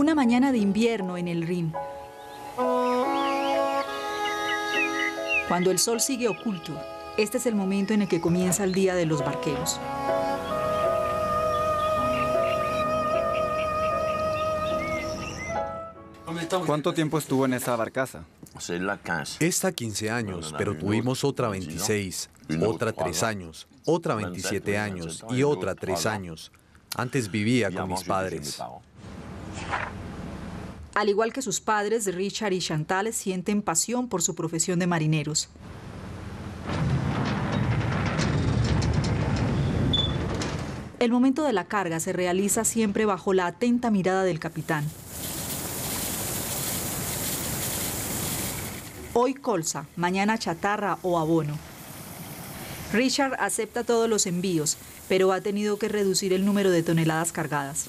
Una mañana de invierno en el Rin. Cuando el sol sigue oculto, este es el momento en el que comienza el día de los barqueros. ¿Cuánto tiempo estuvo en esa barcaza? Esta 15 años, pero tuvimos otra 26, otra 3 años, otra 27 años y otra 3 años. Antes vivía con mis padres. Al igual que sus padres, Richard y Chantal sienten pasión por su profesión de marineros. El momento de la carga se realiza siempre bajo la atenta mirada del capitán. Hoy colza, mañana chatarra o abono. Richard acepta todos los envíos, pero ha tenido que reducir el número de toneladas cargadas.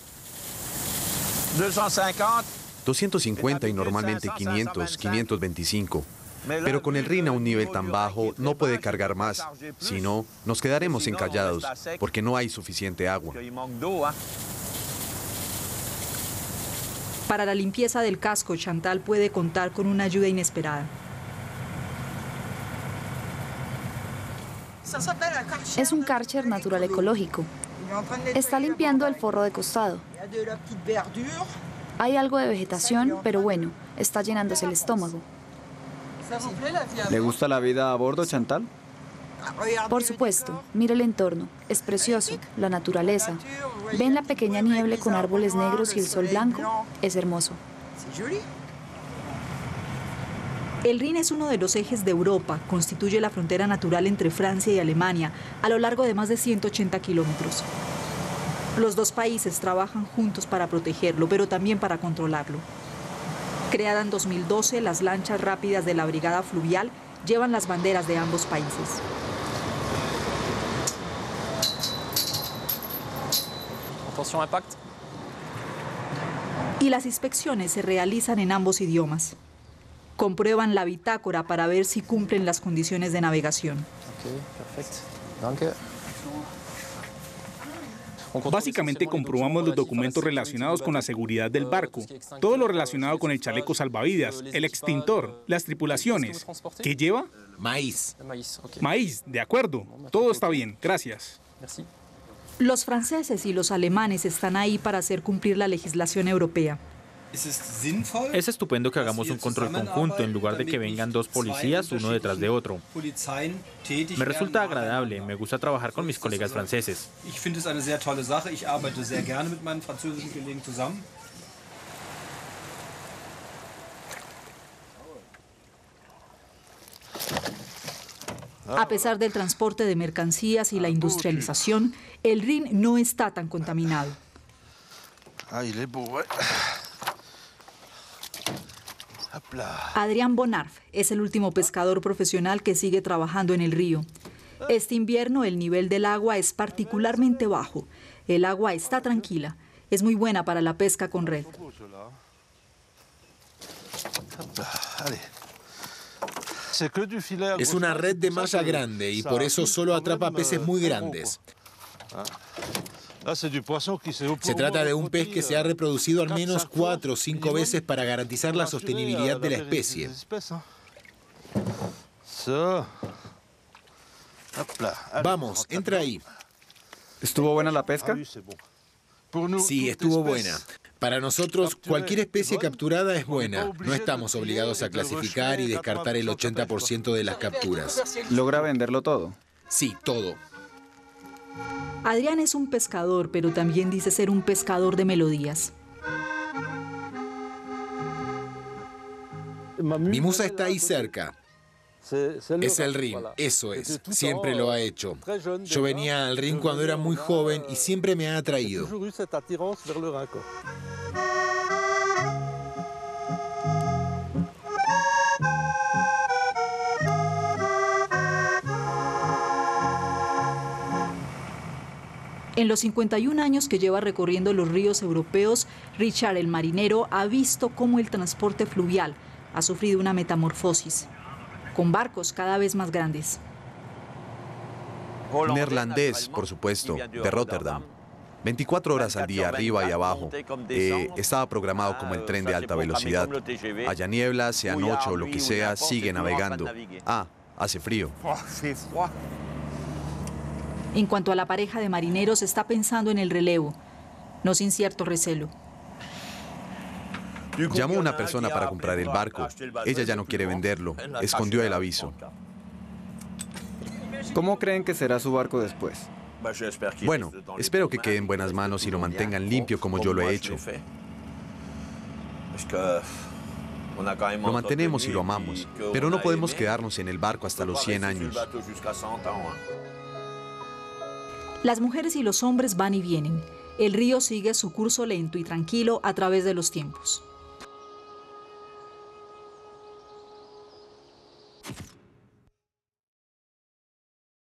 250 y normalmente 500, 525. Pero con el RIN a un nivel tan bajo no puede cargar más, si no, nos quedaremos encallados porque no hay suficiente agua. Para la limpieza del casco, Chantal puede contar con una ayuda inesperada. Es un Karcher natural ecológico. Está limpiando el forro de costado. Hay algo de vegetación, pero bueno, está llenándose el estómago. ¿Le gusta la vida a bordo, Chantal? Por supuesto, mire el entorno. Es precioso, la naturaleza. ¿Ven la pequeña niebla con árboles negros y el sol blanco? Es hermoso. El Rin es uno de los ejes de Europa, constituye la frontera natural entre Francia y Alemania a lo largo de más de 180 kilómetros. Los dos países trabajan juntos para protegerlo, pero también para controlarlo. Creada en 2012, las lanchas rápidas de la Brigada Fluvial llevan las banderas de ambos países. Y las inspecciones se realizan en ambos idiomas. Comprueban la bitácora para ver si cumplen las condiciones de navegación. Básicamente comprobamos los documentos relacionados con la seguridad del barco, todo lo relacionado con el chaleco salvavidas, el extintor, las tripulaciones. ¿Qué lleva? Maíz. Maíz, de acuerdo. Todo está bien, gracias. Los franceses y los alemanes están ahí para hacer cumplir la legislación europea. Es estupendo que hagamos un control conjunto en lugar de que vengan dos policías uno detrás de otro. Me resulta agradable, me gusta trabajar con mis colegas franceses. A pesar del transporte de mercancías y la industrialización, el Rin no está tan contaminado. Adrián Bonarf es el último pescador profesional que sigue trabajando en el río. Este invierno el nivel del agua es particularmente bajo. El agua está tranquila. Es muy buena para la pesca con red. Es una red de malla grande y por eso solo atrapa peces muy grandes. Se trata de un pez que se ha reproducido al menos cuatro o cinco veces para garantizar la sostenibilidad de la especie. Vamos, entra ahí. ¿Estuvo buena la pesca? Sí, estuvo buena. Para nosotros, cualquier especie capturada es buena. No estamos obligados a clasificar y descartar el 80% de las capturas. ¿Logra venderlo todo? Sí, todo. Adrián es un pescador, pero también dice ser un pescador de melodías. Mi musa está ahí cerca. Es el ring, eso es. Siempre lo ha hecho. Yo venía al ring cuando era muy joven y siempre me ha atraído. En los 51 años que lleva recorriendo los ríos europeos, Richard el marinero ha visto cómo el transporte fluvial ha sufrido una metamorfosis, con barcos cada vez más grandes. Neerlandés, por supuesto, de Rotterdam. 24 horas al día, arriba y abajo. Eh, estaba programado como el tren de alta velocidad. Haya niebla, sea noche o lo que sea, sigue navegando. Ah, hace frío. En cuanto a la pareja de marineros, está pensando en el relevo, no sin cierto recelo. Llamó a una persona para comprar el barco. Ella ya no quiere venderlo. Escondió el aviso. ¿Cómo creen que será su barco después? Bueno, espero que quede en buenas manos y lo mantengan limpio como yo lo he hecho. Lo mantenemos y lo amamos, pero no podemos quedarnos en el barco hasta los 100 años. Las mujeres y los hombres van y vienen. El río sigue su curso lento y tranquilo a través de los tiempos.